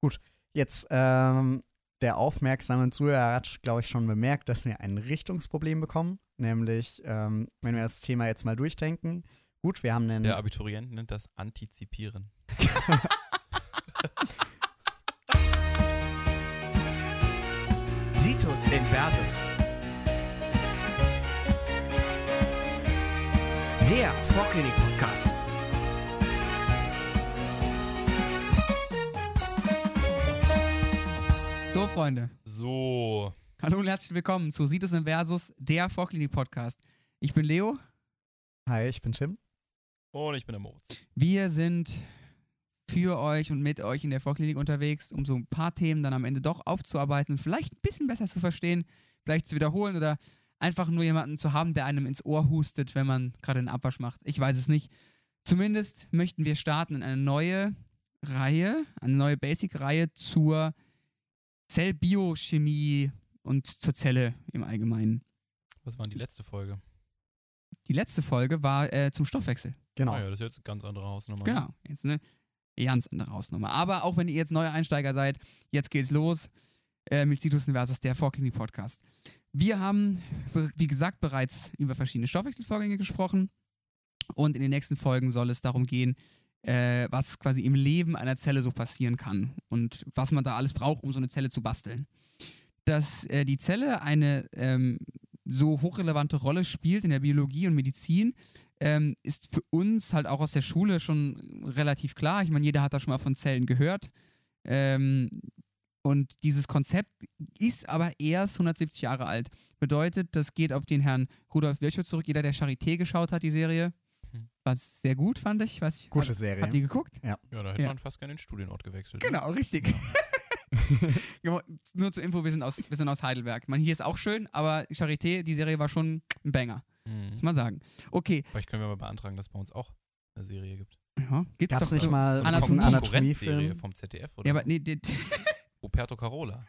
Gut, jetzt ähm, der aufmerksame Zuhörer hat, glaube ich, schon bemerkt, dass wir ein Richtungsproblem bekommen. Nämlich, ähm, wenn wir das Thema jetzt mal durchdenken. Gut, wir haben einen. Der Abiturient nennt das Antizipieren. Situs Inversus. Der Vorklinik-Podcast. Freunde. So. Hallo und herzlich willkommen zu Situs Inversus, der Vorklinik-Podcast. Ich bin Leo. Hi, ich bin Tim. Und ich bin der Moritz. Wir sind für euch und mit euch in der Vorklinik unterwegs, um so ein paar Themen dann am Ende doch aufzuarbeiten und vielleicht ein bisschen besser zu verstehen, vielleicht zu wiederholen oder einfach nur jemanden zu haben, der einem ins Ohr hustet, wenn man gerade einen Abwasch macht. Ich weiß es nicht. Zumindest möchten wir starten in eine neue Reihe, eine neue Basic-Reihe zur Zellbiochemie und zur Zelle im Allgemeinen. Was war denn die letzte Folge? Die letzte Folge war äh, zum Stoffwechsel. Genau. Ah ja, das ist jetzt eine ganz andere Hausnummer. Genau, jetzt eine ganz andere Hausnummer. Aber auch wenn ihr jetzt neue Einsteiger seid, jetzt geht's los äh, mit Citus versus der Vorklinik-Podcast. Wir haben, wie gesagt, bereits über verschiedene Stoffwechselvorgänge gesprochen und in den nächsten Folgen soll es darum gehen, äh, was quasi im Leben einer Zelle so passieren kann und was man da alles braucht, um so eine Zelle zu basteln. Dass äh, die Zelle eine ähm, so hochrelevante Rolle spielt in der Biologie und Medizin, ähm, ist für uns halt auch aus der Schule schon relativ klar. Ich meine, jeder hat da schon mal von Zellen gehört. Ähm, und dieses Konzept ist aber erst 170 Jahre alt. Bedeutet, das geht auf den Herrn Rudolf Virchow zurück. Jeder, der Charité geschaut hat, die Serie. War sehr gut, fand ich. Weiß ich Gute hat, Serie. Habt ihr geguckt? Ja, da hätte Ja. man fast gerne den Studienort gewechselt. ne? Genau, richtig. Genau, Nur zur Info, wir sind, aus, wir sind aus Heidelberg. Meine, hier ist auch schön, aber Charité, die Serie war schon ein Banger, Mhm. muss man sagen. Okay, Vielleicht können wir mal beantragen, dass es bei uns auch eine Serie gibt. ja, gibt's Gab es doch nicht mal Anatomie. diesen Konkurrenzserie vom ZDF oder Ja, aber nee, die, Roberto Carola.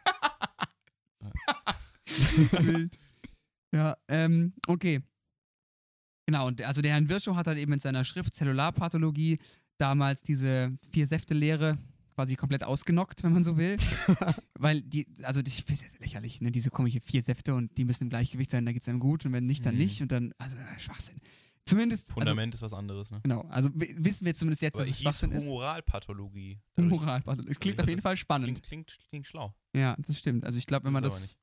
Wild. Ja, ähm, okay. Genau, und also der Herrn Virchow hat halt eben mit seiner Schrift Zellularpathologie damals diese Vier-Säfte-Lehre quasi komplett ausgenockt, wenn man so will. Weil die, also das ist ja lächerlich, ne? Diese komische vier Säfte und die müssen im Gleichgewicht sein, da geht es einem gut und wenn nicht, dann Mhm. nicht und dann, also äh, Schwachsinn. Zumindest, also, Fundament ist was anderes, ne? genau, also wissen wir zumindest jetzt, Aber dass es Schwachsinn ist. Humoralpathologie. Humoralpathologie. Es klingt auf jeden Fall spannend. Klingt, klingt, klingt schlau. Ja, das stimmt. Also ich glaube, wenn man Ist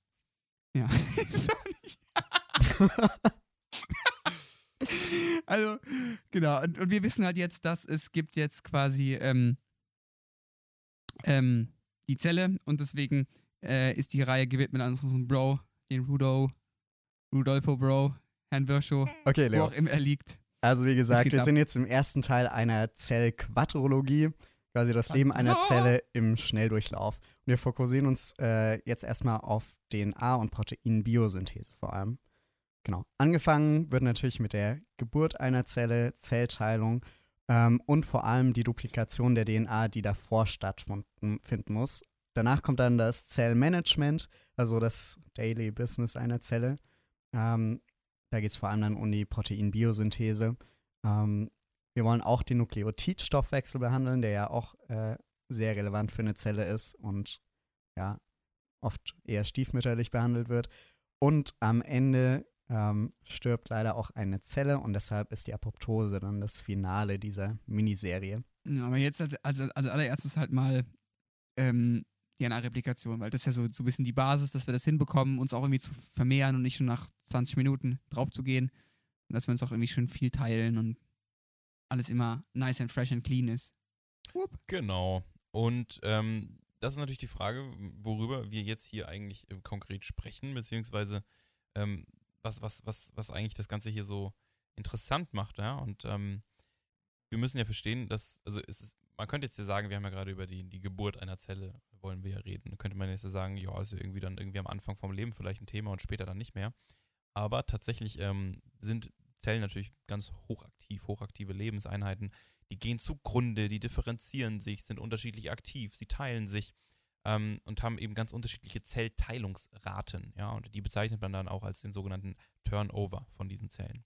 aber das. Ja. Ist auch nicht. also, genau. Und, und wir wissen halt jetzt, dass es gibt jetzt quasi ähm, ähm, die Zelle und deswegen äh, ist die Reihe gewidmet an unserem Bro, den Rudo, Rudolfo Bro, Herrn Virschow, Okay, wo auch immer er liegt. Also wie gesagt, wir ab? sind jetzt im ersten Teil einer Zellquadrologie, quasi das Leben einer Ah. Zelle im Schnelldurchlauf. Und wir fokussieren uns äh, jetzt erstmal auf DNA und Proteinbiosynthese vor allem. Genau. Angefangen wird natürlich mit der Geburt einer Zelle, Zellteilung ähm, und vor allem die Duplikation der DNA, die davor stattfinden finden muss. Danach kommt dann das Zellmanagement, also das Daily Business einer Zelle. Ähm, da geht es vor allem dann um die Proteinbiosynthese. Ähm, wir wollen auch den Nukleotidstoffwechsel behandeln, der ja auch äh, sehr relevant für eine Zelle ist und ja, oft eher stiefmütterlich behandelt wird. Und am Ende ähm, stirbt leider auch eine Zelle und deshalb ist die Apoptose dann das Finale dieser Miniserie. Ja, aber jetzt als, als, als allererstes halt mal ähm, DNA-Replikation, weil das ist ja so, so ein bisschen die Basis, dass wir das hinbekommen, uns auch irgendwie zu vermehren und nicht schon nach 20 Minuten drauf zu gehen. Und dass wir uns auch irgendwie schön viel teilen und alles immer nice and fresh and clean ist. Whoop. Genau. Und ähm, das ist natürlich die Frage, worüber wir jetzt hier eigentlich äh, konkret sprechen, beziehungsweise ähm, was, was, was, was eigentlich das Ganze hier so interessant macht, ja. Und ähm, wir müssen ja verstehen, dass, also ist, man könnte jetzt ja sagen, wir haben ja gerade über die, die Geburt einer Zelle, wollen wir ja reden. Da könnte man jetzt ja sagen, ja, also irgendwie dann irgendwie am Anfang vom Leben vielleicht ein Thema und später dann nicht mehr. Aber tatsächlich ähm, sind Zellen natürlich ganz hochaktiv, hochaktive Lebenseinheiten. Die gehen zugrunde, die differenzieren sich, sind unterschiedlich aktiv, sie teilen sich ähm, und haben eben ganz unterschiedliche Zellteilungsraten. Ja, und die bezeichnet man dann auch als den sogenannten Turnover von diesen Zellen.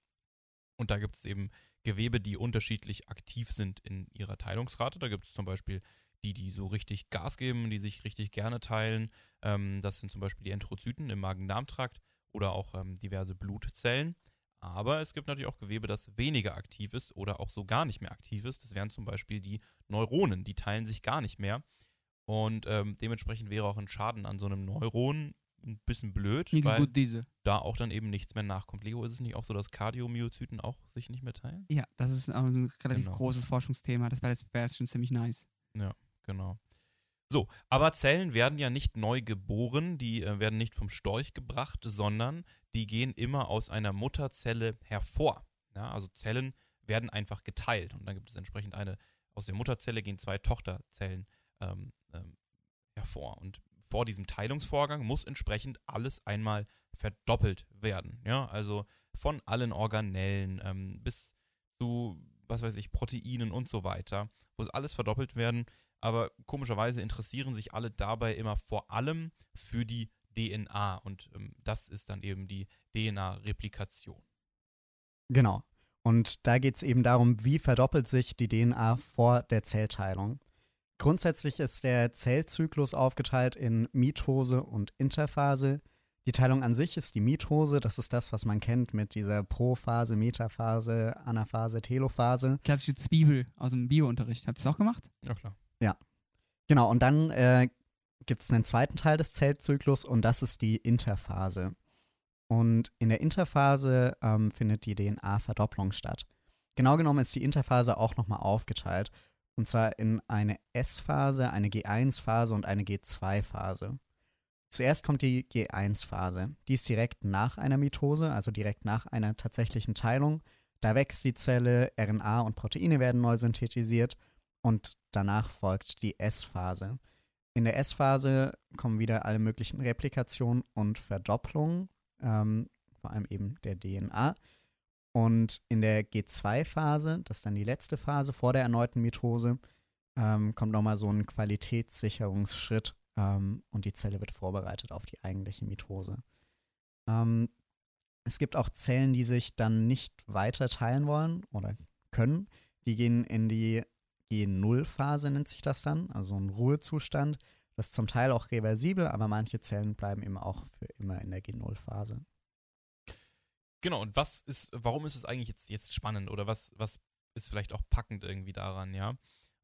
Und da gibt es eben Gewebe, die unterschiedlich aktiv sind in ihrer Teilungsrate. Da gibt es zum Beispiel die, die so richtig Gas geben, die sich richtig gerne teilen. Ähm, das sind zum Beispiel die Enterozyten im Magen-Darm-Trakt oder auch ähm, diverse Blutzellen. Aber es gibt natürlich auch Gewebe, das weniger aktiv ist oder auch so gar nicht mehr aktiv ist. Das wären zum Beispiel die Neuronen, die teilen sich gar nicht mehr. Und ähm, dementsprechend wäre auch ein Schaden an so einem Neuron ein bisschen blöd, Nichts weil gut diese. da auch dann eben nichts mehr nachkommt. Leo, ist es nicht auch so, dass Kardiomyozyten auch sich nicht mehr teilen? Ja, das ist ein relativ Genau. großes Forschungsthema. Das wäre wär jetzt schon ziemlich nice. Genau. So, aber Zellen werden ja nicht neu geboren, die äh, werden nicht vom Storch gebracht, sondern die gehen immer aus einer Mutterzelle hervor. Ja, also Zellen werden einfach geteilt und dann gibt es entsprechend eine, aus der Mutterzelle gehen zwei Tochterzellen ähm, ähm, hervor. Und vor diesem Teilungsvorgang muss entsprechend alles einmal verdoppelt werden. Ja, also von allen Organellen ähm, bis zu, was weiß ich, Proteinen und so weiter, muss alles verdoppelt werden. Aber komischerweise interessieren sich alle dabei immer vor allem für die DNA und ähm, das ist dann eben die DNA-Replikation. Genau. Und da geht es eben darum, wie verdoppelt sich die DNA vor der Zellteilung. Grundsätzlich ist der Zellzyklus aufgeteilt in Mitose und Interphase. Die Teilung an sich ist die Mitose, das ist das, was man kennt mit dieser Prophase, Metaphase, Anaphase, Telophase. Klassische Zwiebel aus dem Biounterricht. Habt ihr das auch gemacht? Ja, klar. Genau, und dann äh, gibt es einen zweiten Teil des Zellzyklus und das ist die Interphase. Und in der Interphase ähm, findet die DNA-Verdopplung statt. Genau genommen ist die Interphase auch nochmal aufgeteilt. Und zwar in eine S-Phase, eine G1-Phase und eine G2-Phase. Zuerst kommt die G1-Phase. Die ist direkt nach einer Mitose, also direkt nach einer tatsächlichen Teilung. Da wächst die Zelle, RNA und Proteine werden neu synthetisiert und danach folgt die S-Phase. In der S-Phase kommen wieder alle möglichen Replikationen und Verdopplungen, ähm, vor allem eben der DNA. Und in der G2-Phase, das ist dann die letzte Phase vor der erneuten Mitose, ähm, kommt nochmal so ein Qualitätssicherungsschritt ähm, und die Zelle wird vorbereitet auf die eigentliche Mitose. Ähm, es gibt auch Zellen, die sich dann nicht weiter teilen wollen oder können. Die gehen in die G0-Phase, nennt sich das dann, also ein Ruhezustand. Das ist zum Teil auch reversibel, aber manche Zellen bleiben eben auch für immer in der G0-Phase. Genau, und was ist, warum ist es eigentlich jetzt, jetzt spannend oder was, was ist vielleicht auch packend irgendwie daran, ja?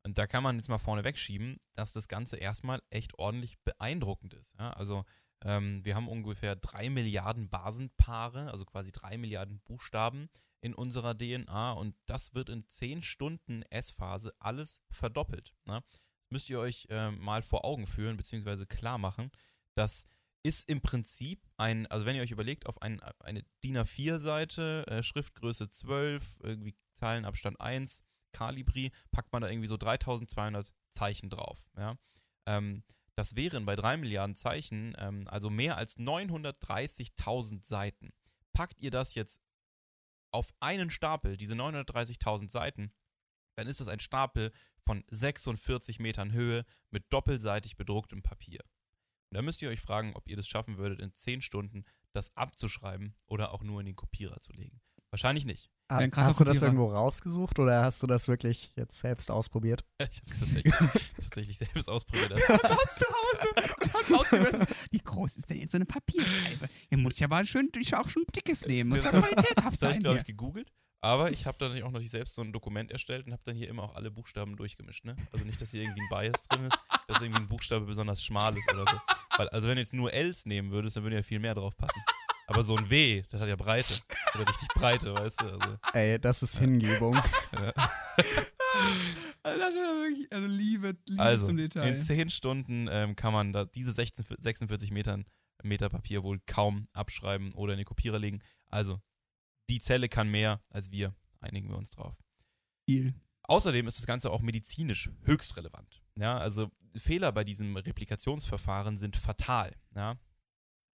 Und da kann man jetzt mal vorne wegschieben, dass das Ganze erstmal echt ordentlich beeindruckend ist. Ja? Also ähm, wir haben ungefähr drei Milliarden Basenpaare, also quasi drei Milliarden Buchstaben in unserer DNA und das wird in zehn Stunden S-Phase alles verdoppelt. Ne? Das müsst ihr euch äh, mal vor Augen führen, beziehungsweise klar machen. Das ist im Prinzip ein, also wenn ihr euch überlegt, auf ein, eine DIN A4-Seite, äh, Schriftgröße 12, irgendwie Zeilenabstand 1, Calibri, packt man da irgendwie so 3200 Zeichen drauf. Ja? Ähm, das wären bei 3 Milliarden Zeichen, ähm, also mehr als 930.000 Seiten. Packt ihr das jetzt auf einen Stapel, diese 930.000 Seiten, dann ist das ein Stapel von 46 Metern Höhe mit doppelseitig bedrucktem Papier. Und da müsst ihr euch fragen, ob ihr das schaffen würdet, in 10 Stunden das abzuschreiben oder auch nur in den Kopierer zu legen. Wahrscheinlich nicht. Ah, hast du das Kopierer. irgendwo rausgesucht oder hast du das wirklich jetzt selbst ausprobiert? Ich habe es tatsächlich, tatsächlich selbst ausprobiert. Das- Saß zu Hause und ausgemessen. Wie groß ist denn jetzt so eine Papierscheibe? Ihr muss ja mal schön, ich auch schon dickes nehmen. Muss ja Das- qualitätshaft Das habe sein ich, glaube ich, gegoogelt. Aber ich habe dann auch noch selbst so ein Dokument erstellt und habe dann hier immer auch alle Buchstaben durchgemischt. Ne? Also nicht, dass hier irgendwie ein Bias drin ist, dass irgendwie ein Buchstabe besonders schmal ist oder so. Weil, also wenn du jetzt nur Ls nehmen würdest, dann würde ja viel mehr drauf passen. Aber so ein W, das hat ja Breite. Oder richtig Breite, weißt du? Also, Ey, das ist Hingebung. Also, das ist ja wirklich, also Liebe, Liebe also zum Detail. in 10 Stunden ähm, kann man da diese 16, 46 Metern, Meter Papier wohl kaum abschreiben oder in den Kopierer legen. Also, die Zelle kann mehr als wir. Einigen wir uns drauf. Viel. Außerdem ist das Ganze auch medizinisch höchst relevant. Ja, also Fehler bei diesem Replikationsverfahren sind fatal. Ja,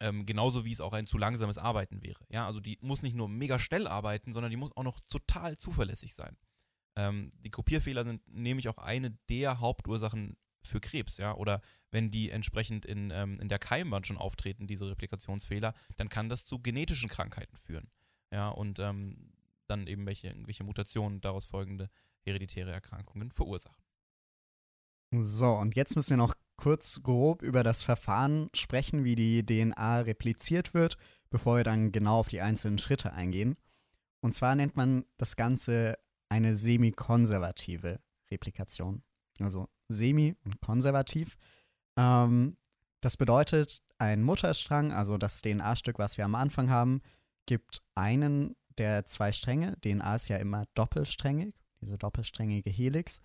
ähm, genauso wie es auch ein zu langsames Arbeiten wäre. Ja, also die muss nicht nur mega schnell arbeiten, sondern die muss auch noch total zuverlässig sein. Ähm, die Kopierfehler sind nämlich auch eine der Hauptursachen für Krebs, ja, oder wenn die entsprechend in, ähm, in der Keimbahn schon auftreten, diese Replikationsfehler, dann kann das zu genetischen Krankheiten führen. Ja, und ähm, dann eben welche, welche Mutationen daraus folgende hereditäre Erkrankungen verursachen. So, und jetzt müssen wir noch kurz grob über das Verfahren sprechen, wie die DNA repliziert wird, bevor wir dann genau auf die einzelnen Schritte eingehen. Und zwar nennt man das Ganze eine semi-konservative Replikation. Also semi und konservativ. Ähm, das bedeutet, ein Mutterstrang, also das DNA-Stück, was wir am Anfang haben, gibt einen der zwei Stränge. DNA ist ja immer doppelsträngig, diese doppelsträngige Helix.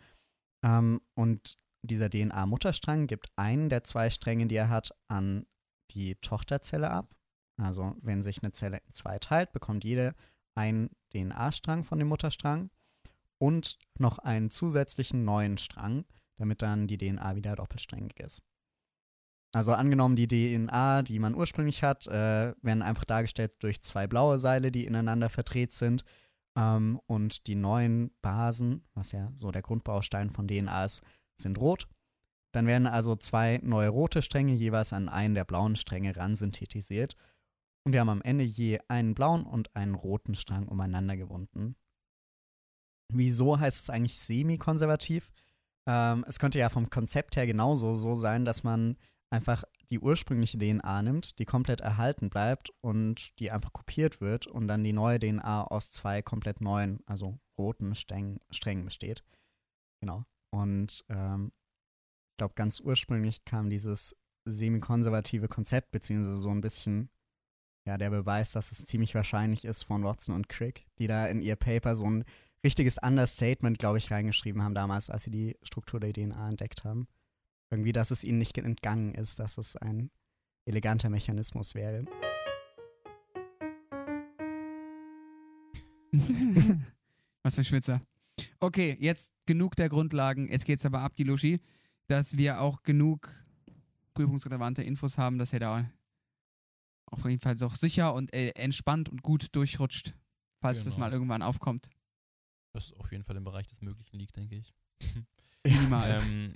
Ähm, und dieser DNA-Mutterstrang gibt einen der zwei Stränge, die er hat, an die Tochterzelle ab. Also wenn sich eine Zelle in zwei teilt, bekommt jede einen DNA-Strang von dem Mutterstrang und noch einen zusätzlichen neuen Strang, damit dann die DNA wieder doppelsträngig ist. Also angenommen, die DNA, die man ursprünglich hat, äh, werden einfach dargestellt durch zwei blaue Seile, die ineinander verdreht sind. Ähm, und die neuen Basen, was ja so der Grundbaustein von DNA ist, sind rot. Dann werden also zwei neue rote Stränge jeweils an einen der blauen Stränge ran synthetisiert. Und wir haben am Ende je einen blauen und einen roten Strang umeinander gewunden. Wieso heißt es eigentlich semi-konservativ? Ähm, es könnte ja vom Konzept her genauso so sein, dass man einfach die ursprüngliche DNA nimmt, die komplett erhalten bleibt und die einfach kopiert wird und dann die neue DNA aus zwei komplett neuen, also roten Strängen, Strängen besteht. Genau. Und ähm, ich glaube, ganz ursprünglich kam dieses semi-konservative Konzept, beziehungsweise so ein bisschen, ja, der Beweis, dass es ziemlich wahrscheinlich ist von Watson und Crick, die da in ihr Paper so ein richtiges Understatement, glaube ich, reingeschrieben haben damals, als sie die Struktur der DNA entdeckt haben. Irgendwie, dass es ihnen nicht entgangen ist, dass es ein eleganter Mechanismus wäre. Was für Schwitzer. Okay, jetzt genug der Grundlagen. Jetzt geht's aber ab, die Lushi, dass wir auch genug prüfungsrelevante Infos haben, dass ihr da auf jeden Fall auch sicher und äh, entspannt und gut durchrutscht, falls das Genau. mal irgendwann aufkommt. Was auf jeden Fall im Bereich des Möglichen liegt, denke ich. Minimal. Ähm,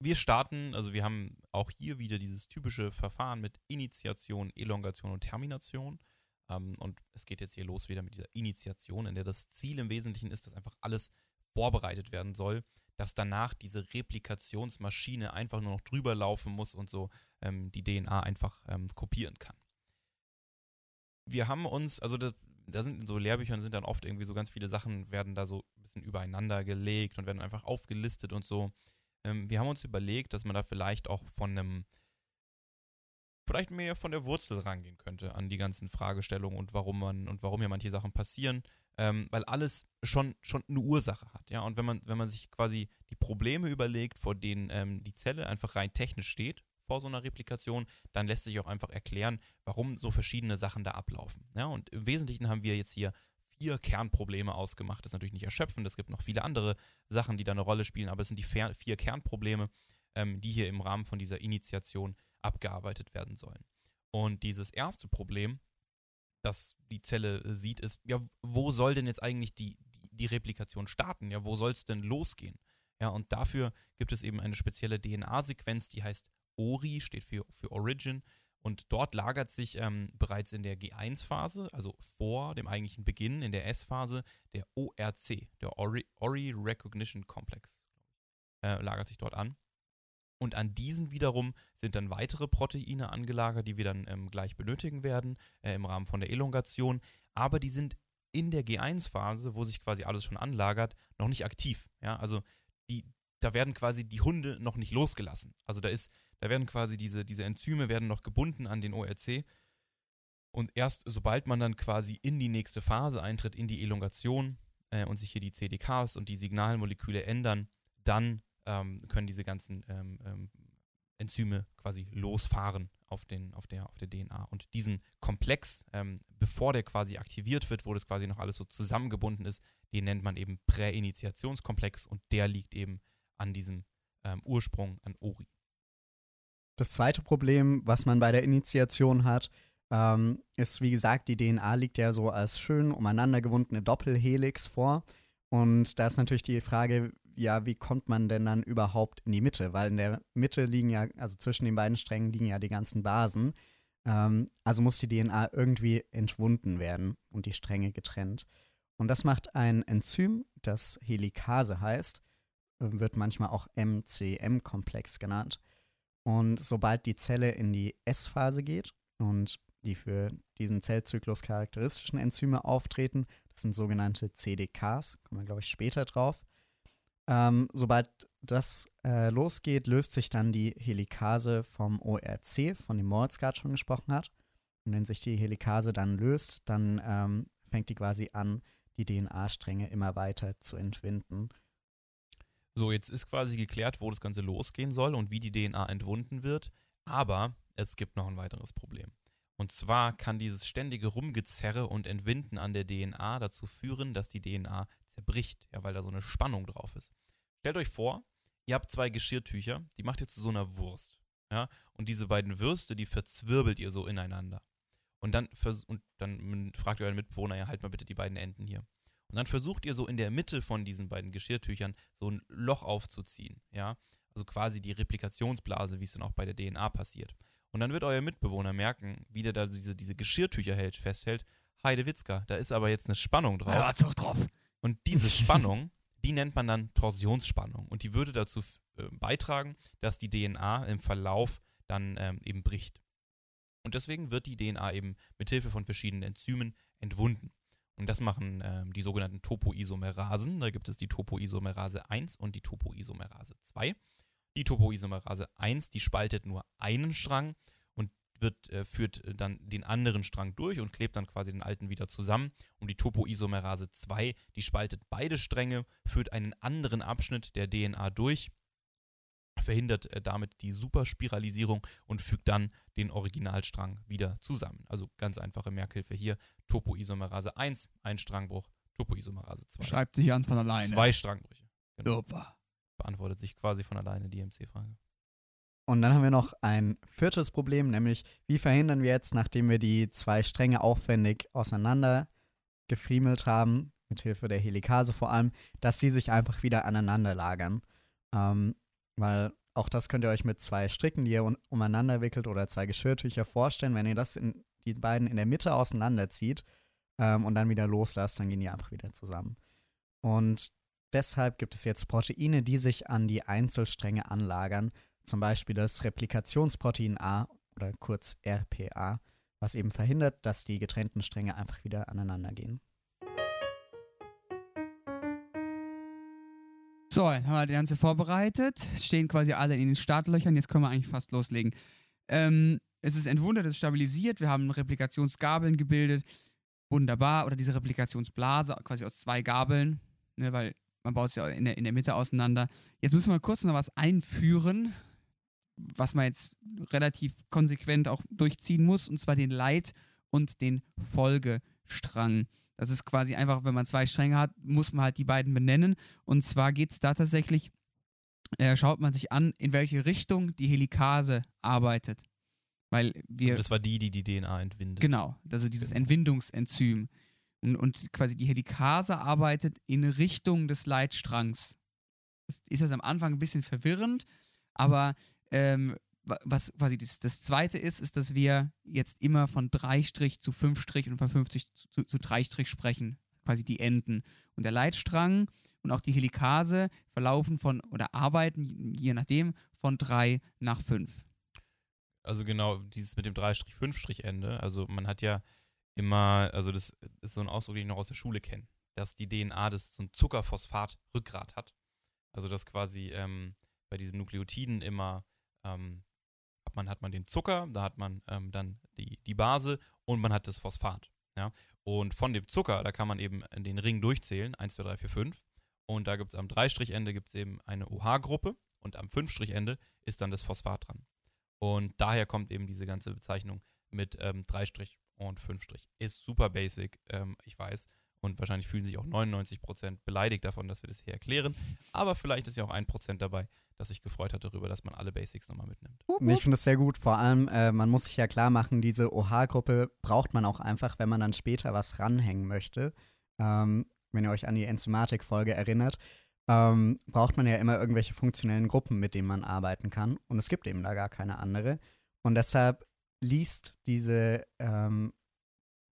wir starten, also wir haben auch hier wieder dieses typische Verfahren mit Initiation, Elongation und Termination. Ähm, und es geht jetzt hier los wieder mit dieser Initiation, in der das Ziel im Wesentlichen ist, dass einfach alles vorbereitet werden soll, dass danach diese Replikationsmaschine einfach nur noch drüber laufen muss und so ähm, die DNA einfach ähm, kopieren kann. Wir haben uns, also das, da sind in so Lehrbüchern sind dann oft irgendwie so ganz viele Sachen, werden da so ein bisschen übereinander gelegt und werden einfach aufgelistet und so. Ähm, wir haben uns überlegt, dass man da vielleicht auch von einem, vielleicht mehr von der Wurzel rangehen könnte an die ganzen Fragestellungen und warum man und warum ja manche Sachen passieren, ähm, weil alles schon, schon eine Ursache hat, ja. Und wenn man, wenn man sich quasi die Probleme überlegt, vor denen ähm, die Zelle einfach rein technisch steht, vor so einer Replikation, dann lässt sich auch einfach erklären, warum so verschiedene Sachen da ablaufen. Ja, und im Wesentlichen haben wir jetzt hier vier Kernprobleme ausgemacht. Das ist natürlich nicht erschöpfend, es gibt noch viele andere Sachen, die da eine Rolle spielen, aber es sind die vier Kernprobleme, ähm, die hier im Rahmen von dieser Initiation abgearbeitet werden sollen. Und dieses erste Problem, das die Zelle äh, sieht, ist, ja, wo soll denn jetzt eigentlich die, die, die Replikation starten? Ja, wo soll es denn losgehen? Ja, und dafür gibt es eben eine spezielle DNA-Sequenz, die heißt ORI, steht für, für Origin. Und dort lagert sich ähm, bereits in der G1-Phase, also vor dem eigentlichen Beginn, in der S-Phase, der ORC, der Ori, Ori Recognition Complex, äh, lagert sich dort an. Und an diesen wiederum sind dann weitere Proteine angelagert, die wir dann ähm, gleich benötigen werden äh, im Rahmen von der Elongation. Aber die sind in der G1-Phase, wo sich quasi alles schon anlagert, noch nicht aktiv. Ja, also die, da werden quasi die Hunde noch nicht losgelassen. Also da ist, da werden quasi diese, diese Enzyme werden noch gebunden an den ORC. Und erst sobald man dann quasi in die nächste Phase eintritt, in die Elongation äh, und sich hier die CDKs und die Signalmoleküle ändern, dann ähm, können diese ganzen ähm, ähm, Enzyme quasi losfahren auf, den, auf, der, auf der DNA. Und diesen Komplex, ähm, bevor der quasi aktiviert wird, wo das quasi noch alles so zusammengebunden ist, den nennt man eben Präinitiationskomplex und der liegt eben an diesem ähm, Ursprung, an Ori. Das zweite Problem, was man bei der Initiation hat, ähm, ist, wie gesagt, die DNA liegt ja so als schön umeinander gewundene Doppelhelix vor. Und da ist natürlich die Frage, ja, wie kommt man denn dann überhaupt in die Mitte? Weil in der Mitte liegen ja, also zwischen den beiden Strängen liegen ja die ganzen Basen. Ähm, also muss die DNA irgendwie entwunden werden und die Stränge getrennt. Und das macht ein Enzym, das Helikase heißt. wird manchmal auch MCM-Komplex genannt. Und sobald die Zelle in die S-Phase geht und die für diesen Zellzyklus charakteristischen Enzyme auftreten, das sind sogenannte CDKs, kommen wir, glaube ich, später drauf. Ähm, sobald das äh, losgeht, löst sich dann die Helikase vom ORC, von dem Moritz gerade schon gesprochen hat. Und wenn sich die Helikase dann löst, dann ähm, fängt die quasi an, die DNA-Stränge immer weiter zu entwinden. So, jetzt ist quasi geklärt, wo das Ganze losgehen soll und wie die DNA entwunden wird. Aber es gibt noch ein weiteres Problem. Und zwar kann dieses ständige Rumgezerre und Entwinden an der DNA dazu führen, dass die DNA zerbricht, ja, weil da so eine Spannung drauf ist. Stellt euch vor, ihr habt zwei Geschirrtücher, die macht ihr zu so einer Wurst. Ja, und diese beiden Würste, die verzwirbelt ihr so ineinander. Und dann, und dann fragt ihr euren Mitbewohner, ja, halt mal bitte die beiden Enden hier. Und dann versucht ihr so in der Mitte von diesen beiden Geschirrtüchern so ein Loch aufzuziehen, ja. Also quasi die Replikationsblase, wie es dann auch bei der DNA passiert. Und dann wird euer Mitbewohner merken, wie der da diese, diese Geschirrtücher hält, festhält. Heide Witzka, da ist aber jetzt eine Spannung drauf. Ja, doch drauf. Und diese Spannung, die nennt man dann Torsionsspannung. Und die würde dazu äh, beitragen, dass die DNA im Verlauf dann ähm, eben bricht. Und deswegen wird die DNA eben mithilfe von verschiedenen Enzymen entwunden. Und das machen ähm, die sogenannten Topoisomerasen. Da gibt es die Topoisomerase 1 und die Topoisomerase 2. Die Topoisomerase 1, die spaltet nur einen Strang und wird, äh, führt dann den anderen Strang durch und klebt dann quasi den alten wieder zusammen. Und die Topoisomerase 2, die spaltet beide Stränge, führt einen anderen Abschnitt der DNA durch verhindert äh, damit die Superspiralisierung und fügt dann den Originalstrang wieder zusammen. Also ganz einfache Merkhilfe hier. Topoisomerase 1, ein Strangbruch, Topoisomerase 2. Schreibt sich ganz von alleine. Zwei Strangbrüche. Genau. Super. Beantwortet sich quasi von alleine die MC-Frage. Und dann haben wir noch ein viertes Problem, nämlich wie verhindern wir jetzt, nachdem wir die zwei Stränge aufwendig auseinander gefriemelt haben, mithilfe der Helikase vor allem, dass die sich einfach wieder aneinander lagern. Ähm, weil auch das könnt ihr euch mit zwei Stricken, die ihr un umeinander wickelt, oder zwei Geschirrtücher vorstellen. Wenn ihr das in die beiden in der Mitte auseinanderzieht ähm, und dann wieder loslasst, dann gehen die einfach wieder zusammen. Und deshalb gibt es jetzt Proteine, die sich an die Einzelstränge anlagern. Zum Beispiel das Replikationsprotein A oder kurz RPA, was eben verhindert, dass die getrennten Stränge einfach wieder aneinander gehen. So, jetzt haben wir das Ganze vorbereitet. Stehen quasi alle in den Startlöchern. Jetzt können wir eigentlich fast loslegen. Ähm, es ist entwundert, es ist stabilisiert. Wir haben Replikationsgabeln gebildet. Wunderbar. Oder diese Replikationsblase quasi aus zwei Gabeln. Ne, weil man baut es ja in der, in der Mitte auseinander. Jetzt müssen wir kurz noch was einführen, was man jetzt relativ konsequent auch durchziehen muss. Und zwar den Leit- und den Folgestrang. Das ist quasi einfach, wenn man zwei Stränge hat, muss man halt die beiden benennen. Und zwar geht es da tatsächlich, äh, schaut man sich an, in welche Richtung die Helikase arbeitet. Weil wir. Also das war die, die die DNA entwindet. Genau, also dieses Entwindungsenzym. Und, und quasi die Helikase arbeitet in Richtung des Leitstrangs. Ist das am Anfang ein bisschen verwirrend, aber ähm, was quasi das, das zweite ist, ist, dass wir jetzt immer von 3 Strich zu 5 Strich und von 50 zu, zu 3 Strich sprechen, quasi die Enden. Und der Leitstrang und auch die Helikase verlaufen von oder arbeiten, je nachdem, von 3 nach 5. Also genau, dieses mit dem 3-5-Ende. Also man hat ja immer, also das ist so ein Ausdruck, den ich noch aus der Schule kenne, dass die DNA das so ein Zuckerphosphat-Rückgrat hat. Also dass quasi ähm, bei diesen Nukleotiden immer ähm, man, hat man den Zucker, da hat man ähm, dann die, die Base und man hat das Phosphat. Ja? Und von dem Zucker, da kann man eben den Ring durchzählen, 1, 2, 3, 4, 5. Und da gibt es am 3-Ende gibt's eben eine OH-Gruppe und am 5-Ende ist dann das Phosphat dran. Und daher kommt eben diese ganze Bezeichnung mit ähm, 3 und 5 Ist super basic, ähm, ich weiß. Und wahrscheinlich fühlen sich auch 99% beleidigt davon, dass wir das hier erklären. Aber vielleicht ist ja auch 1% dabei, das sich gefreut hat darüber, dass man alle Basics nochmal mitnimmt. Ich finde das sehr gut. Vor allem, äh, man muss sich ja klar machen, diese OH-Gruppe braucht man auch einfach, wenn man dann später was ranhängen möchte. Ähm, wenn ihr euch an die Enzymatik-Folge erinnert, ähm, braucht man ja immer irgendwelche funktionellen Gruppen, mit denen man arbeiten kann. Und es gibt eben da gar keine andere. Und deshalb liest diese ähm,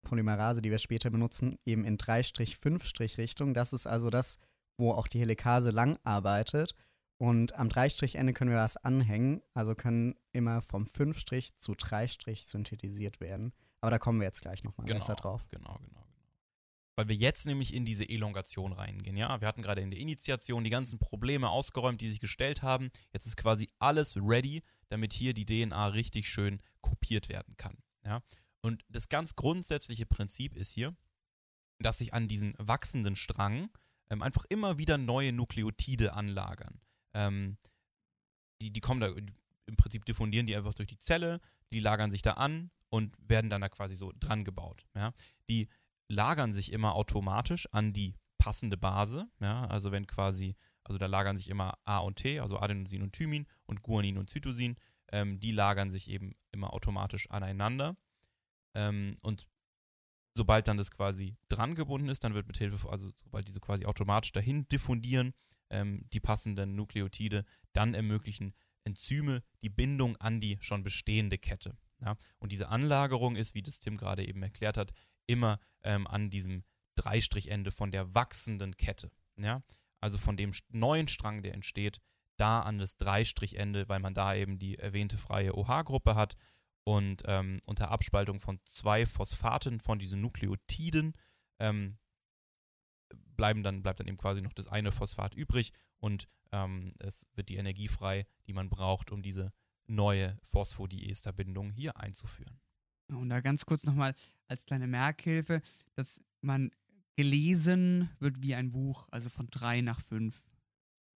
Polymerase, die wir später benutzen, eben in 3-5-Richtung. Das ist also das, wo auch die Helikase lang arbeitet. Und am Dreistrichende können wir was anhängen, also können immer vom 5' zu 3' synthetisiert werden. Aber da kommen wir jetzt gleich nochmal Genau, besser drauf. genau, genau, genau. Weil wir jetzt nämlich in diese Elongation reingehen, ja. Wir hatten gerade in der Initiation die ganzen Probleme ausgeräumt, die sich gestellt haben. Jetzt ist quasi alles ready, damit hier die DNA richtig schön kopiert werden kann, ja. Und das ganz grundsätzliche Prinzip ist hier, dass sich an diesen wachsenden Strang ähm, einfach immer wieder neue Nukleotide anlagern. Ähm, die, die kommen da, im Prinzip diffundieren die einfach durch die Zelle, die lagern sich da an und werden dann da quasi so dran gebaut. Ja? Die lagern sich immer automatisch an die passende Base. Ja? Also wenn quasi, also da lagern sich immer A und T, also Adenosin und Thymin und Guanin und Cytosin, ähm, die lagern sich eben immer automatisch aneinander. Ähm, und sobald dann das quasi dran gebunden ist, dann wird mit Hilfe, also sobald diese quasi automatisch dahin diffundieren, ähm, die passenden Nukleotide, dann ermöglichen Enzyme die Bindung an die schon bestehende Kette. Ja? Und diese Anlagerung ist, wie das Tim gerade eben erklärt hat, immer ähm, an diesem Dreistrichende von der wachsenden Kette. Ja? Also von dem neuen Strang, der entsteht, da an das Dreistrichende, weil man da eben die erwähnte freie OH-Gruppe hat und ähm, unter Abspaltung von zwei Phosphaten von diesen Nukleotiden ähm, bleiben dann, bleibt dann eben quasi noch das eine Phosphat übrig und ähm, es wird die Energie frei, die man braucht, um diese neue Phosphodieesterbindung hier einzuführen. Und da ganz kurz nochmal als kleine Merkhilfe, dass man gelesen wird wie ein Buch, also von drei nach fünf.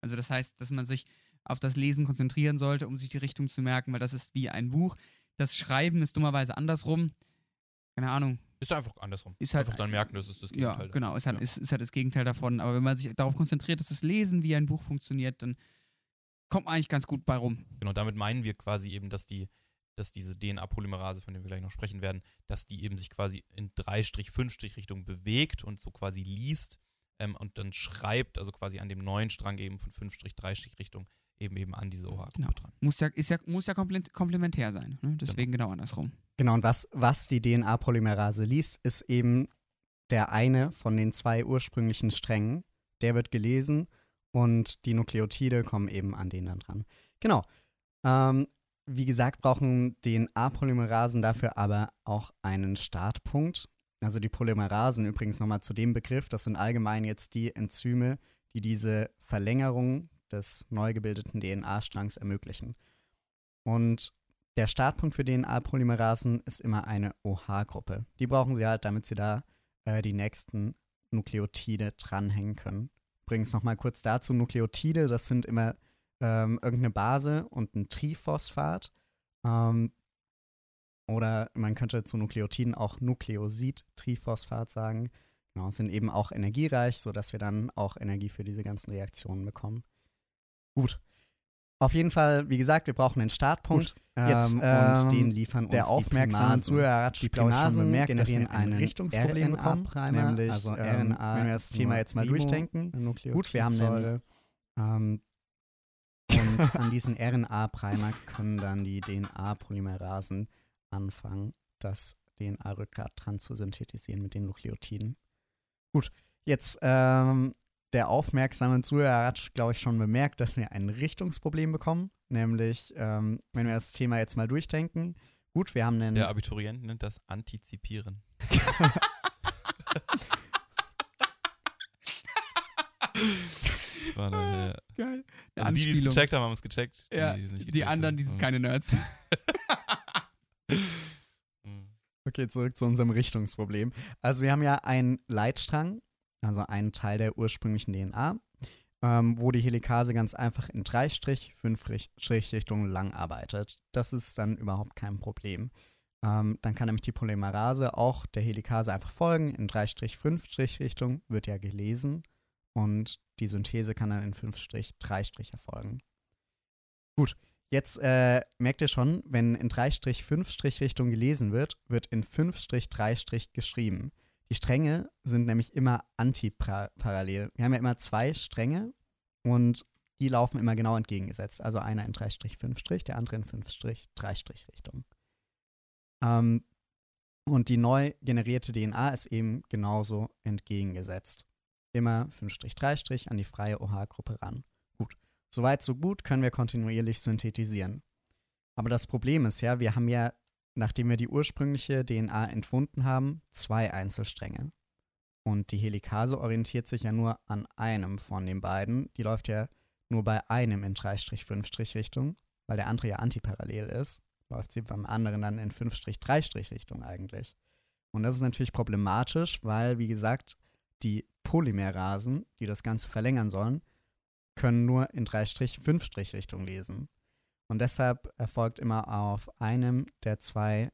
Also das heißt, dass man sich auf das Lesen konzentrieren sollte, um sich die Richtung zu merken, weil das ist wie ein Buch. Das Schreiben ist dummerweise andersrum. Keine Ahnung. Ist einfach andersrum. Ist halt- einfach dann merken, das ist das Ja, Gegenteil. genau. Ist halt, Ja. ist, ist halt das Gegenteil davon. Aber wenn man sich darauf konzentriert, dass das Lesen wie ein Buch funktioniert, dann kommt man eigentlich ganz gut bei rum. Genau, damit meinen wir quasi eben, dass die, dass diese DNA-Polymerase, von der wir gleich noch sprechen werden, dass die eben sich quasi in 3-5-Richtung bewegt und so quasi liest ähm, und dann schreibt, also quasi an dem neuen Strang eben von 5-3-Richtung eben eben an diese OH-Gruppe Genau. dran. Muss ja, ist ja, muss ja komple- komplementär sein. Ne? Deswegen genau andersrum. Genau, und was, was die DNA-Polymerase liest, ist eben der eine von den zwei ursprünglichen Strängen. Der wird gelesen und die Nukleotide kommen eben an den dann dran. Genau. Ähm, wie gesagt, brauchen DNA-Polymerasen dafür aber auch einen Startpunkt. Also die Polymerasen übrigens nochmal zu dem Begriff, das sind allgemein jetzt die Enzyme, die diese Verlängerung des neu gebildeten DNA-Strangs ermöglichen. Und der Startpunkt für DNA-Polymerasen ist immer eine OH-Gruppe. Die brauchen sie halt, damit sie da äh, die nächsten Nukleotide dranhängen können. Übrigens nochmal kurz dazu: Nukleotide, das sind immer ähm, irgendeine Base und ein Triphosphat. Ähm, oder man könnte zu Nukleotiden auch Nukleosid-Triphosphat sagen. Genau, sind eben auch energiereich, sodass wir dann auch Energie für diese ganzen Reaktionen bekommen. Gut. Auf jeden Fall, wie gesagt, wir brauchen einen Startpunkt. Jetzt, ähm, ähm, und den liefern uns der die aufmerksame Primasen. Zuhörer hat, Die Primasen bemerkt, dass wir generieren ein einen Richtungsproblem bekommen, nämlich, also ähm, RNA, wenn wir das Thema jetzt mal durchdenken. Gut, wir haben den, ähm, und an diesen RNA-Primer können dann die DNA-Polymerasen anfangen, das DNA-Rückgrat dran zu synthetisieren mit den Nukleotiden. Gut, jetzt ähm, der aufmerksame Zuhörer hat, glaube ich, schon bemerkt, dass wir ein Richtungsproblem bekommen. Nämlich, ähm, wenn wir das Thema jetzt mal durchdenken. Gut, wir haben den. Der Abiturient nennt das Antizipieren. Das war eine, ja. Geil. also die, die es gecheckt haben, haben es gecheckt. Ja, die gecheckt anderen, haben, die sind keine Nerds. Okay, zurück zu unserem Richtungsproblem. Also wir haben ja einen Leitstrang, also einen Teil der ursprünglichen DNA, ähm, wo die Helikase ganz einfach in 3 Strich, 5 Strichrichtungen lang arbeitet. Das ist dann überhaupt kein Problem. Ähm, dann kann nämlich die Polymerase auch der Helikase einfach folgen. In 3 Strich, 5 Strichrichtung wird ja gelesen und die Synthese kann dann in 5 Strich, 3 Strich erfolgen. Gut, Jetzt äh, merkt ihr schon, wenn in 3-5-Richtung gelesen wird, wird in 5-3 geschrieben. Die Stränge sind nämlich immer antiparallel. Wir haben ja immer zwei Stränge und die laufen immer genau entgegengesetzt. Also einer in 3-5 der andere in 5-3 Richtung. Ähm, und die neu generierte DNA ist eben genauso entgegengesetzt. Immer 5-3' an die freie OH-Gruppe ran. Gut. Soweit, so gut können wir kontinuierlich synthetisieren. Aber das Problem ist ja, wir haben ja, nachdem wir die ursprüngliche DNA entwunden haben, zwei Einzelstränge. Und die Helikase orientiert sich ja nur an einem von den beiden. Die läuft ja nur bei einem in 3-5-Richtung, weil der andere ja antiparallel ist. Läuft sie beim anderen dann in 5-3-Richtung eigentlich. Und das ist natürlich problematisch, weil, wie gesagt, die Polymerasen, die das Ganze verlängern sollen, können nur in 3-5-Richtung lesen. Und deshalb erfolgt immer auf einem der zwei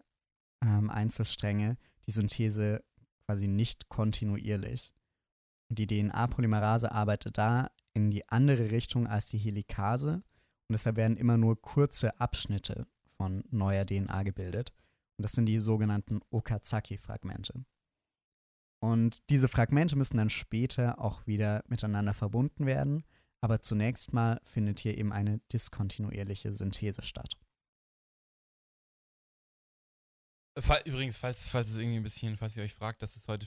ähm, Einzelstränge die Synthese quasi nicht kontinuierlich. Die DNA-Polymerase arbeitet da in die andere Richtung als die Helikase und deshalb werden immer nur kurze Abschnitte von neuer DNA gebildet. Und das sind die sogenannten Okazaki-Fragmente. Und diese Fragmente müssen dann später auch wieder miteinander verbunden werden, aber zunächst mal findet hier eben eine diskontinuierliche Synthese statt. Übrigens, falls, falls es irgendwie ein bisschen, falls ihr euch fragt, dass es heute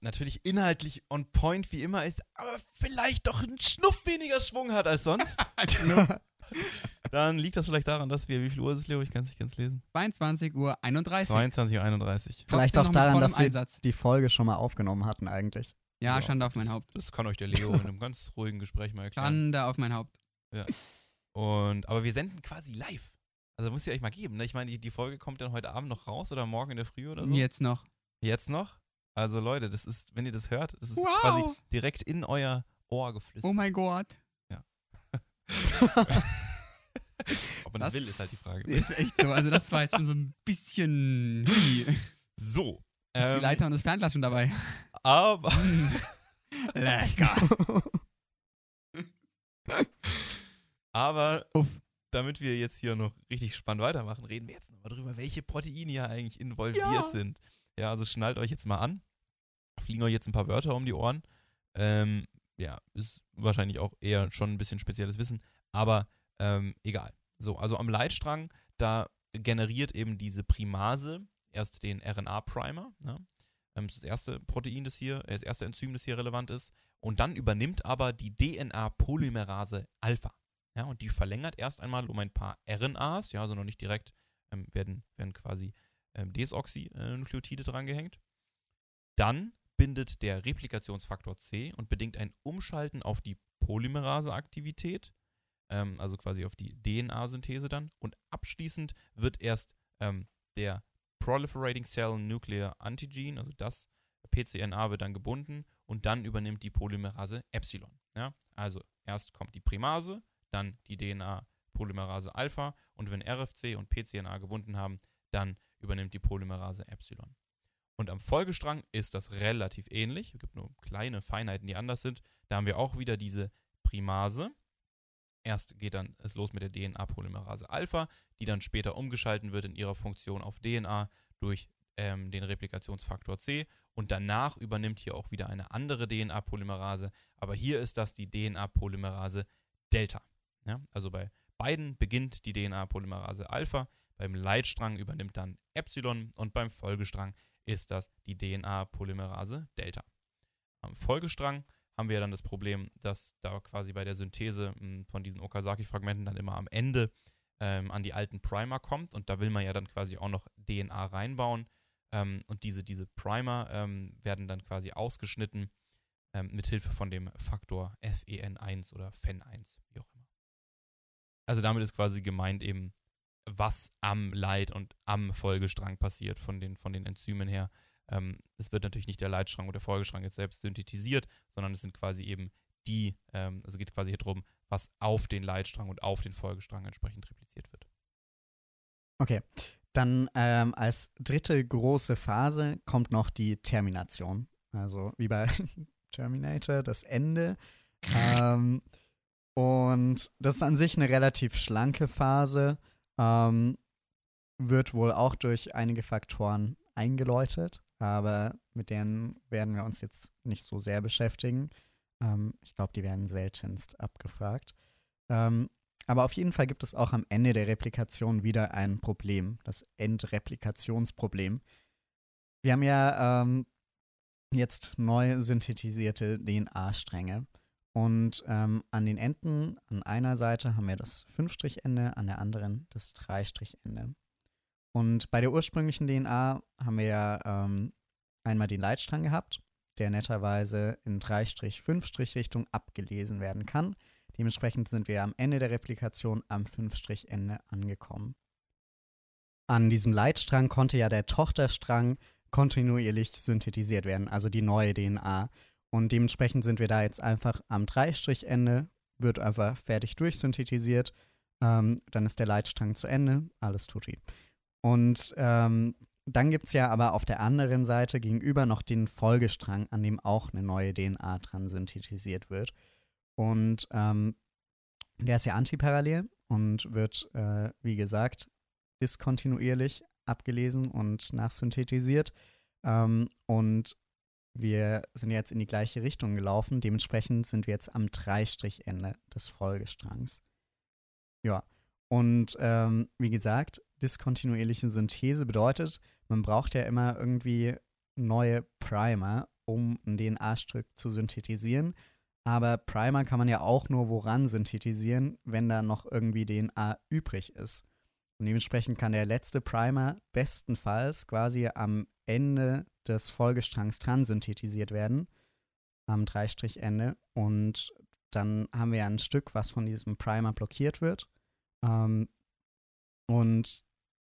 natürlich inhaltlich on point wie immer ist, aber vielleicht doch einen Schnuff weniger Schwung hat als sonst. Dann liegt das vielleicht daran, dass wir, wie viel Uhr ist es, Leo? Ich kann es nicht ganz lesen. 22 Uhr 31. 22 Uhr 31. Vielleicht auch daran, dass wir Einsatz. die Folge schon mal aufgenommen hatten eigentlich. Ja, Ja, Schande auf mein das, Haupt. Das kann euch der Leo in einem ganz ruhigen Gespräch mal erklären. Schande auf mein Haupt. Und, aber wir senden quasi live. Also muss ich euch mal geben. Ne? Ich meine, die, die Folge kommt dann heute Abend noch raus oder morgen in der Früh oder so. Jetzt noch. Jetzt noch? Also Leute, das ist, wenn ihr das hört, das ist Wow. quasi direkt in euer Ohr geflüstert. Oh mein Gott. Ob man das, Das will, ist halt die Frage. Ist echt so. Also das war jetzt schon so ein bisschen. So. Ist die ähm, Leiter und das Fernglas schon dabei. aber, Lecker. aber Uff. damit wir jetzt hier noch richtig spannend weitermachen, reden wir jetzt nochmal drüber, welche Proteine hier eigentlich involviert Ja. sind. Ja, also schnallt euch jetzt mal an. Fliegen euch jetzt ein paar Wörter um die Ohren. Ähm, ja, ist wahrscheinlich auch eher schon ein bisschen spezielles Wissen, aber ähm, egal. So, also am Leitstrang, da generiert eben diese Primase erst den RNA-Primer. Ne? Ähm, das ist das erste Protein, das hier, äh, das erste Enzym, das hier relevant ist. Und dann übernimmt aber die DNA-Polymerase Alpha. Ja, und die verlängert erst einmal um ein paar RNAs, ja, also noch nicht direkt, ähm, werden, werden quasi ähm, Desoxynukleotide drangehängt. Dann bindet der Replikationsfaktor C und bedingt ein Umschalten auf die Polymeraseaktivität, ähm, also quasi auf die DNA-Synthese dann. Und abschließend wird erst ähm, der Proliferating Cell Nuclear Antigen, also das PCNA wird dann gebunden und dann übernimmt die Polymerase Epsilon. Ja? Also erst kommt die Primase, dann die DNA-Polymerase Alpha und wenn RFC und PCNA gebunden haben, dann übernimmt die Polymerase Epsilon. Und am Folgestrang ist das relativ ähnlich. Es gibt nur kleine Feinheiten, die anders sind. Da haben wir auch wieder diese Primase. Erst geht dann es los mit der DNA-Polymerase Alpha, die dann später umgeschalten wird in ihrer Funktion auf DNA durch ähm, den Replikationsfaktor C. Und danach übernimmt hier auch wieder eine andere DNA-Polymerase. Aber hier ist das die DNA-Polymerase Delta. Ja? Also bei beiden beginnt die DNA-Polymerase Alpha. Beim Leitstrang übernimmt dann Epsilon und beim Folgestrang ist das die DNA-Polymerase Delta. Am Folgestrang haben wir dann das Problem, dass da quasi bei der Synthese mh, von diesen Okazaki-Fragmenten dann immer am Ende ähm, an die alten Primer kommt und da will man ja dann quasi auch noch DNA reinbauen ähm, und diese, diese Primer ähm, werden dann quasi ausgeschnitten ähm, mit Hilfe von dem Faktor FEN1 oder FEN1, wie auch immer. Also damit ist quasi gemeint eben, was am Leit- und am Folgestrang passiert von den, von den Enzymen her. Ähm, es wird natürlich nicht der Leitstrang oder der Folgestrang jetzt selbst synthetisiert, sondern es sind quasi eben die, ähm, also geht quasi hier drum, was auf den Leitstrang und auf den Folgestrang entsprechend repliziert wird. Okay, dann ähm, als dritte große Phase kommt noch die Termination. Also wie bei Terminator, das Ende. ähm, und das ist an sich eine relativ schlanke Phase. Ähm, wird wohl auch durch einige Faktoren eingeläutet, aber mit denen werden wir uns jetzt nicht so sehr beschäftigen. Ähm, ich glaube, die werden seltenst abgefragt. Ähm, aber auf jeden Fall gibt es auch am Ende der Replikation wieder ein Problem, das Endreplikationsproblem. Wir haben ja ähm, jetzt neu synthetisierte DNA-Stränge. Und ähm, an den Enden, an einer Seite haben wir das 5-Strich-Ende, an der anderen das 3-Strich-Ende. Und bei der ursprünglichen DNA haben wir ja ähm, einmal den Leitstrang gehabt, der netterweise in 3-5-Richtung abgelesen werden kann. Dementsprechend sind wir am Ende der Replikation am 5-Ende angekommen. An diesem Leitstrang konnte ja der Tochterstrang kontinuierlich synthetisiert werden, also die neue DNA. Und dementsprechend sind wir da jetzt einfach am 3-Ende, wird einfach fertig durchsynthetisiert. Ähm, dann ist der Leitstrang zu Ende, alles tutti. Und ähm, dann gibt es ja aber auf der anderen Seite gegenüber noch den Folgestrang, an dem auch eine neue DNA dran synthetisiert wird. Und ähm, der ist ja antiparallel und wird, äh, wie gesagt, diskontinuierlich abgelesen und nachsynthetisiert. Ähm, und wir sind jetzt in die gleiche Richtung gelaufen. Dementsprechend sind wir jetzt am Dreistrichende des Folgestrangs. Ja. Und ähm, wie gesagt, diskontinuierliche Synthese bedeutet, man braucht ja immer irgendwie neue Primer, um ein DNA-Stück zu synthetisieren. Aber Primer kann man ja auch nur woran synthetisieren, wenn da noch irgendwie DNA übrig ist. Und dementsprechend kann der letzte Primer bestenfalls quasi am Ende des Folgestrangs dran synthetisiert werden, am Dreistrichende. Und dann haben wir ja ein Stück, was von diesem Primer blockiert wird ähm, und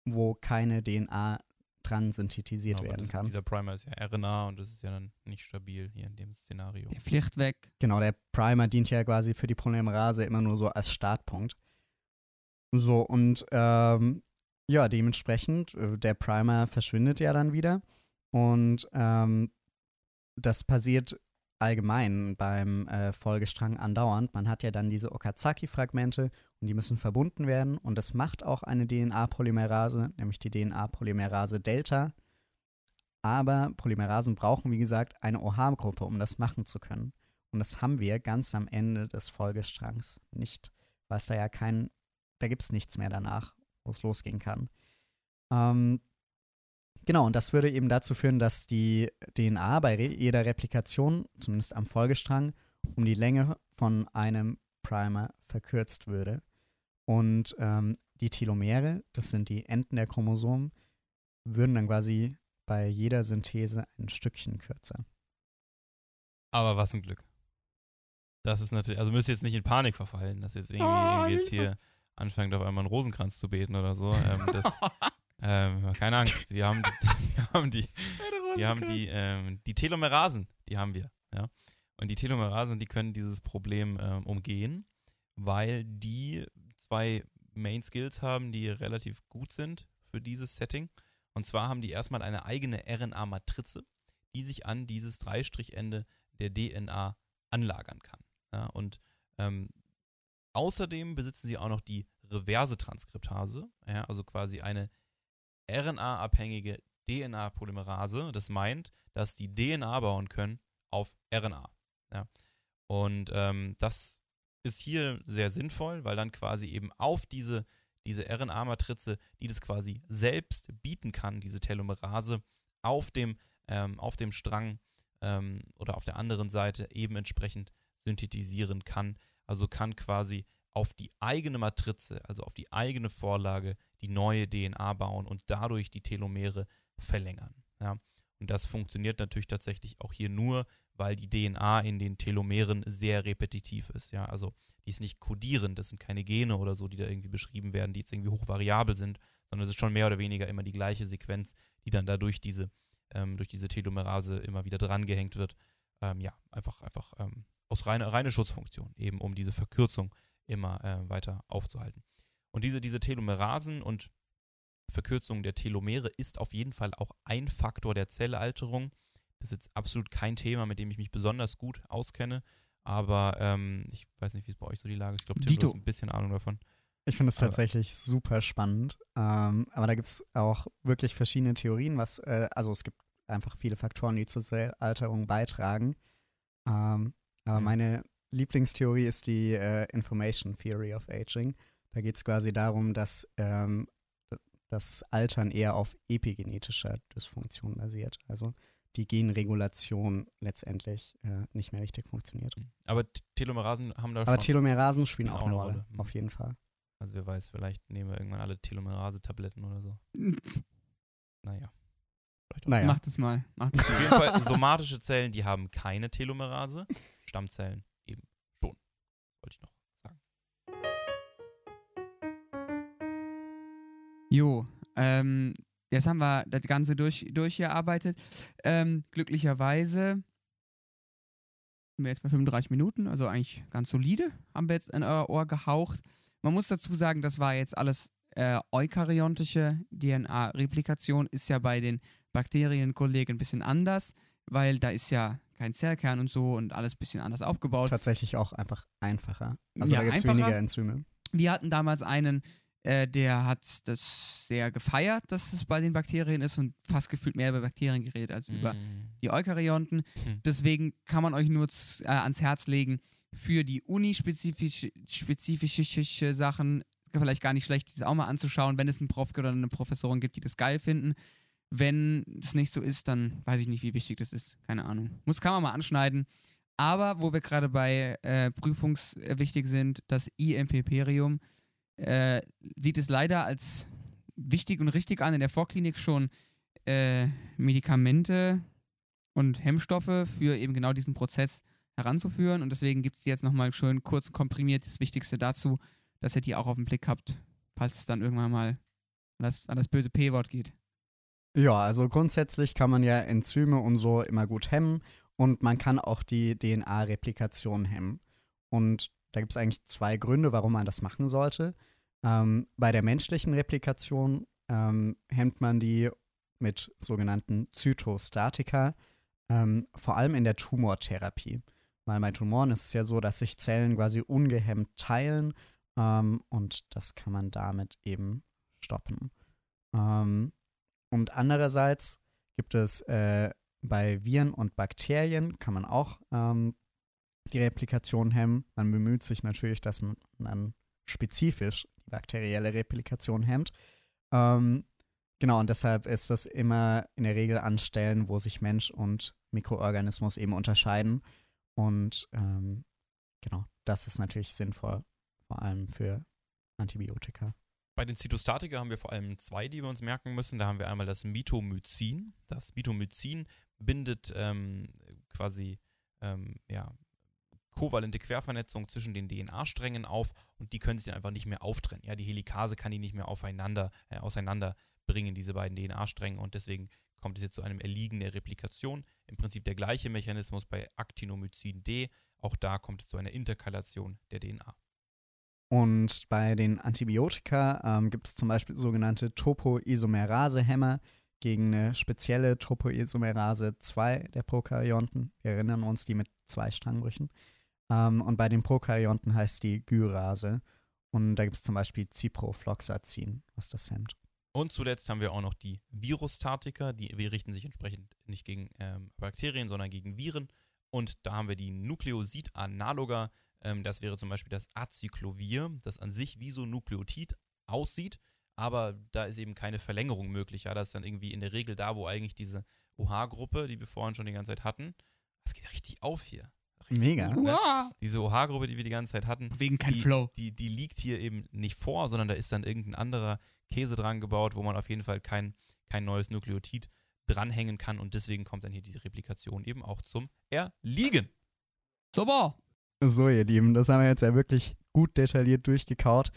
wo keine DNA dran synthetisiert Aber werden das, kann. Dieser Primer ist ja RNA und das ist ja dann nicht stabil hier in dem Szenario. Der fliegt weg. Genau, der Primer dient ja quasi für die Polymerase immer nur so als Startpunkt. So, und ähm, ja, dementsprechend, äh, der Primer verschwindet ja dann wieder. Und ähm, das passiert allgemein beim äh, Folgestrang andauernd. Man hat ja dann diese Okazaki-Fragmente und die müssen verbunden werden. Und das macht auch eine DNA-Polymerase, nämlich die DNA-Polymerase Delta. Aber Polymerasen brauchen, wie gesagt, eine OH-Gruppe, um das machen zu können. Und das haben wir ganz am Ende des Folgestrangs nicht, weil es da ja kein, da gibt es nichts mehr danach, wo es losgehen kann. Ähm, genau, und das würde eben dazu führen, dass die DNA bei jeder Replikation, zumindest am Folgestrang, um die Länge von einem Primer verkürzt würde. Und ähm, die Telomere, das sind die Enden der Chromosomen, würden dann quasi bei jeder Synthese ein Stückchen kürzer. Aber was ein Glück. Das ist natürlich, also müsst ihr jetzt nicht in Panik verfallen, dass jetzt irgendwie, Oh, irgendwie jetzt hier anfängt, auf einmal einen Rosenkranz zu beten oder so. Ähm, das, ähm, keine Angst, wir haben, wir haben die, wir haben die, ähm, die Telomerasen, die haben wir, ja. Und die Telomerasen, die können dieses Problem ähm, umgehen, weil die zwei Main Skills haben, die relativ gut sind für dieses Setting. Und zwar haben die erstmal eine eigene RNA-Matrize, die sich an dieses Dreistrichende der DNA anlagern kann. Ja, und ähm, außerdem besitzen sie auch noch die reverse Transkriptase, ja, also quasi eine RNA-abhängige DNA-Polymerase. Das meint, dass die DNA bauen können auf RNA. Ja. Und ähm, das ist hier sehr sinnvoll, weil dann quasi eben auf diese, diese RNA-Matrize, die das quasi selbst bieten kann, diese Telomerase, auf dem, ähm, auf dem Strang ähm, oder auf der anderen Seite eben entsprechend synthetisieren kann. Also kann quasi auf die eigene Matrize, also auf die eigene Vorlage, die neue DNA bauen und dadurch die Telomere verlängern. Ja. Und das funktioniert natürlich tatsächlich auch hier nur, weil die DNA in den Telomeren sehr repetitiv ist. Ja, also die ist nicht kodierend, das sind keine Gene oder so, die da irgendwie beschrieben werden, die jetzt irgendwie hochvariabel sind, sondern es ist schon mehr oder weniger immer die gleiche Sequenz, die dann dadurch diese, ähm, durch diese Telomerase immer wieder drangehängt wird. Ähm, ja, einfach, einfach ähm, aus reiner reine Schutzfunktion, eben um diese Verkürzung immer äh, weiter aufzuhalten. Und diese, diese Telomerasen und Verkürzung der Telomere ist auf jeden Fall auch ein Faktor der Zellalterung. Das ist jetzt absolut kein Thema, mit dem ich mich besonders gut auskenne. Aber ähm, ich weiß nicht, wie es bei euch so die Lage ist. Ich glaube, Tim, du Dito. hast ein bisschen Ahnung davon. Ich finde es tatsächlich super spannend. Ähm, aber da gibt es auch wirklich verschiedene Theorien, was, äh, also es gibt einfach viele Faktoren, die zur Zellalterung beitragen. Ähm, aber Mhm. meine Lieblingstheorie ist die äh, Information Theory of Aging. Da geht es quasi darum, dass ähm, das Altern eher auf epigenetischer Dysfunktion basiert. Also, die Genregulation letztendlich äh, nicht mehr richtig funktioniert. Aber T- Telomerasen haben da Aber schon. Telomerasen spielen auch eine Rolle, Rolle. Mhm. auf jeden Fall. Also wer weiß, vielleicht nehmen wir irgendwann alle Telomerase-Tabletten oder so. Naja. Vielleicht auch. Naja, Macht es mal. Macht es Auf mal. jeden Fall, somatische Zellen, die haben keine Telomerase. Stammzellen Jo, ähm, jetzt haben wir das Ganze durch, durchgearbeitet. Ähm, glücklicherweise sind wir jetzt bei 35 Minuten, also eigentlich ganz solide, haben wir jetzt in euer Ohr gehaucht. Man muss dazu sagen, das war jetzt alles äh, eukaryontische DNA-Replikation, ist ja bei den Bakterienkollegen ein bisschen anders, weil da ist ja kein Zellkern und so und alles ein bisschen anders aufgebaut. tatsächlich auch einfach einfacher. Also Ja, da gibt es weniger Enzyme. Wir hatten damals einen, äh, der hat das sehr gefeiert, dass es bei den Bakterien ist und fast gefühlt mehr über Bakterien geredet als über Mm. die Eukaryonten. Hm. Deswegen kann man euch nur äh, ans Herz legen, für die unispezifische spezifische Sachen vielleicht gar nicht schlecht, das auch mal anzuschauen, wenn es einen Prof oder eine Professorin gibt, die das geil finden. Wenn es nicht so ist, dann weiß ich nicht, wie wichtig das ist. Keine Ahnung. Muss, kann man mal anschneiden. Aber wo wir gerade bei äh, prüfungswichtig sind, das IMPPerium äh, sieht es leider als wichtig und richtig an, in der Vorklinik schon äh, Medikamente und Hemmstoffe für eben genau diesen Prozess heranzuführen. Und deswegen gibt es jetzt nochmal schön kurz komprimiert das Wichtigste dazu, dass ihr die auch auf den Blick habt, falls es dann irgendwann mal an das, an das böse P-Wort geht. Ja, also grundsätzlich kann man ja Enzyme und so immer gut hemmen und man kann auch die DNA-Replikation hemmen. Und da gibt es eigentlich zwei Gründe, warum man das machen sollte. Ähm, bei der menschlichen Replikation ähm, hemmt man die mit sogenannten Zytostatika, ähm, vor allem in der Tumortherapie. Weil bei Tumoren ist es ja so, dass sich Zellen quasi ungehemmt teilen ähm, und das kann man damit eben stoppen. Ähm, und andererseits gibt es äh, bei Viren und Bakterien, kann man auch ähm, die Replikation hemmen. Man bemüht sich natürlich, dass man spezifisch die bakterielle Replikation hemmt. Ähm, genau, und deshalb ist das immer in der Regel an Stellen, wo sich Mensch und Mikroorganismus eben unterscheiden. Und ähm, genau, das ist natürlich sinnvoll, vor allem für Antibiotika. Bei den Zytostatika haben wir vor allem zwei, die wir uns merken müssen. Da haben wir einmal das Mitomycin. Das Mitomycin bindet ähm, quasi ähm, ja, kovalente Quervernetzung zwischen den DNA-Strängen auf und die können sich dann einfach nicht mehr auftrennen. Ja, die Helikase kann die nicht mehr aufeinander, äh, auseinanderbringen, diese beiden DNA-Stränge und deswegen kommt es jetzt zu einem Erliegen der Replikation. Im Prinzip der gleiche Mechanismus bei Actinomycin D. Auch da kommt es zu einer Interkalation der DNA. Und bei den Antibiotika ähm, gibt es zum Beispiel sogenannte Topoisomerase-Hämmer gegen eine spezielle Topoisomerase 2 der Prokaryonten. Wir erinnern uns, die mit zwei Strangbrüchen. Ähm, und bei den Prokaryonten heißt die Gyrase. Und da gibt es zum Beispiel Ciprofloxacin, was das hemmt. Und zuletzt haben wir auch noch die Virustatika, die wir richten sich entsprechend nicht gegen ähm, Bakterien, sondern gegen Viren. Und da haben wir die Nukleosid-Analoga. Ähm, das wäre zum Beispiel das Acyclovir, das an sich wie so ein Nukleotid aussieht, aber da ist eben keine Verlängerung möglich. Ja, das ist dann irgendwie in der Regel da, wo eigentlich diese OH-Gruppe, die wir vorhin schon die ganze Zeit hatten, das geht richtig auf hier. Mega. ne? Diese OH-Gruppe, die wir die ganze Zeit hatten, Wegen kein die, Flow. Die, die liegt hier eben nicht vor, sondern da ist dann irgendein anderer Käse dran gebaut, wo man auf jeden Fall kein, kein neues Nukleotid dranhängen kann und deswegen kommt dann hier diese Replikation eben auch zum Erliegen. Super. So, ihr Lieben, das haben wir jetzt ja wirklich gut detailliert durchgekaut.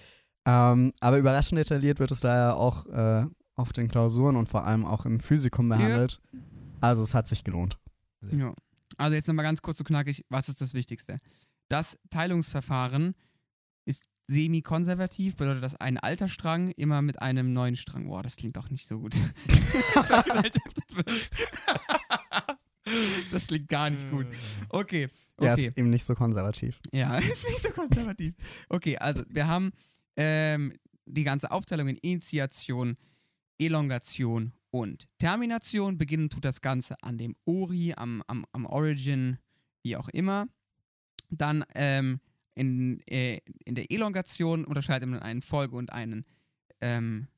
Ähm, aber überraschend detailliert wird es da ja auch äh, auf den Klausuren und vor allem auch im Physikum behandelt. Also es hat sich gelohnt. Ja. Also jetzt nochmal ganz kurz und knackig, was ist das Wichtigste? Das Teilungsverfahren ist semi-konservativ, bedeutet, dass ein alter Strang immer mit einem neuen Strang, boah, das klingt doch nicht so gut. das klingt gar nicht gut. Okay, Ja, okay. ist eben nicht so konservativ. Ja, ist nicht so konservativ. Okay, also wir haben ähm, die ganze Aufteilung in Initiation, Elongation und Termination. Beginnen tut das Ganze an dem Ori, am, am, am Origin, wie auch immer. Dann ähm, in, äh, in der Elongation unterscheidet man einen Folge- und einen ähm,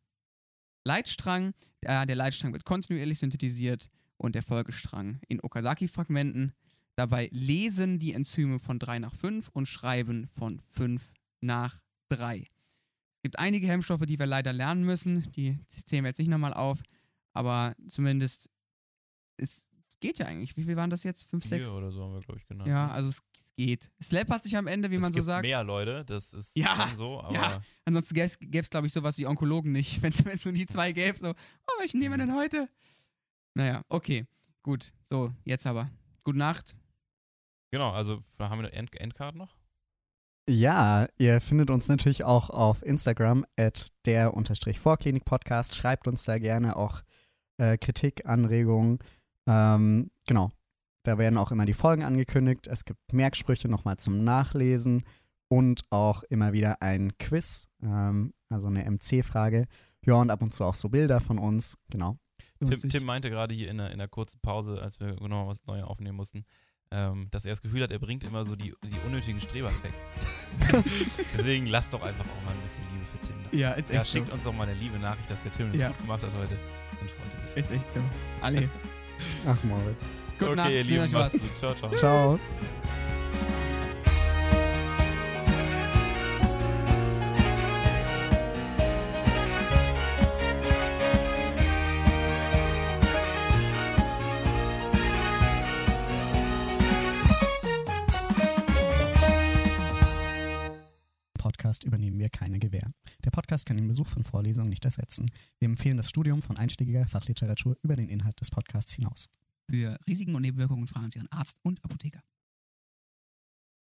Leitstrang. Äh, der Leitstrang wird kontinuierlich synthetisiert und der Folgestrang in Okazaki-Fragmenten. Dabei lesen die Enzyme von 3 nach 5 und schreiben von 5 nach 3. Es gibt einige Hemmstoffe, die wir leider lernen müssen. Die zählen wir jetzt nicht nochmal auf. Aber zumindest, es geht ja eigentlich. Wie viel waren das jetzt? 5, 6? Vier oder so haben wir, glaube ich, genannt. Ja, also es, es geht. Slap hat sich am Ende, wie es man so gibt sagt. mehr Leute, das ist Ja, schon so, aber ja. Ansonsten gäbe es, glaube ich, sowas wie Onkologen nicht, wenn es nur die zwei gäbe. So, oh, welchen nehmen wir denn heute? Naja, okay. Gut. So, jetzt aber. Gute Nacht. genau, also haben wir eine End Endcard noch? Ja, ihr findet uns natürlich auch auf Instagram at der Vorklinik Podcast. Schreibt uns da gerne auch äh, Kritik, Anregungen. Ähm, genau. Da werden auch immer die Folgen angekündigt. Es gibt Merksprüche nochmal zum Nachlesen und auch immer wieder ein Quiz, ähm, also eine MC-Frage. Ja, und ab und zu auch so Bilder von uns. Genau. Tim. Tim meinte gerade hier in der, in der kurzen Pause, als wir noch was Neues aufnehmen mussten, ähm, dass er das Gefühl hat, er bringt immer so die, die unnötigen Streberfacts. Deswegen lasst doch einfach auch mal ein bisschen Liebe für Tim da. Ja, ist Ja, echt schickt so. uns doch mal eine liebe Nachricht, dass der Tim das Ja. gut gemacht hat heute. Dann freut er sich. Ist echt so. Alle. Ach, Moritz. Gute okay, Nacht. ihr Lieben, macht's gut. Ciao, ciao. Ciao. Podcast kann den Besuch von Vorlesungen nicht ersetzen. Wir empfehlen das Studium von einschlägiger Fachliteratur über den Inhalt des Podcasts hinaus. Für Risiken und Nebenwirkungen fragen Sie Ihren Arzt und Apotheker.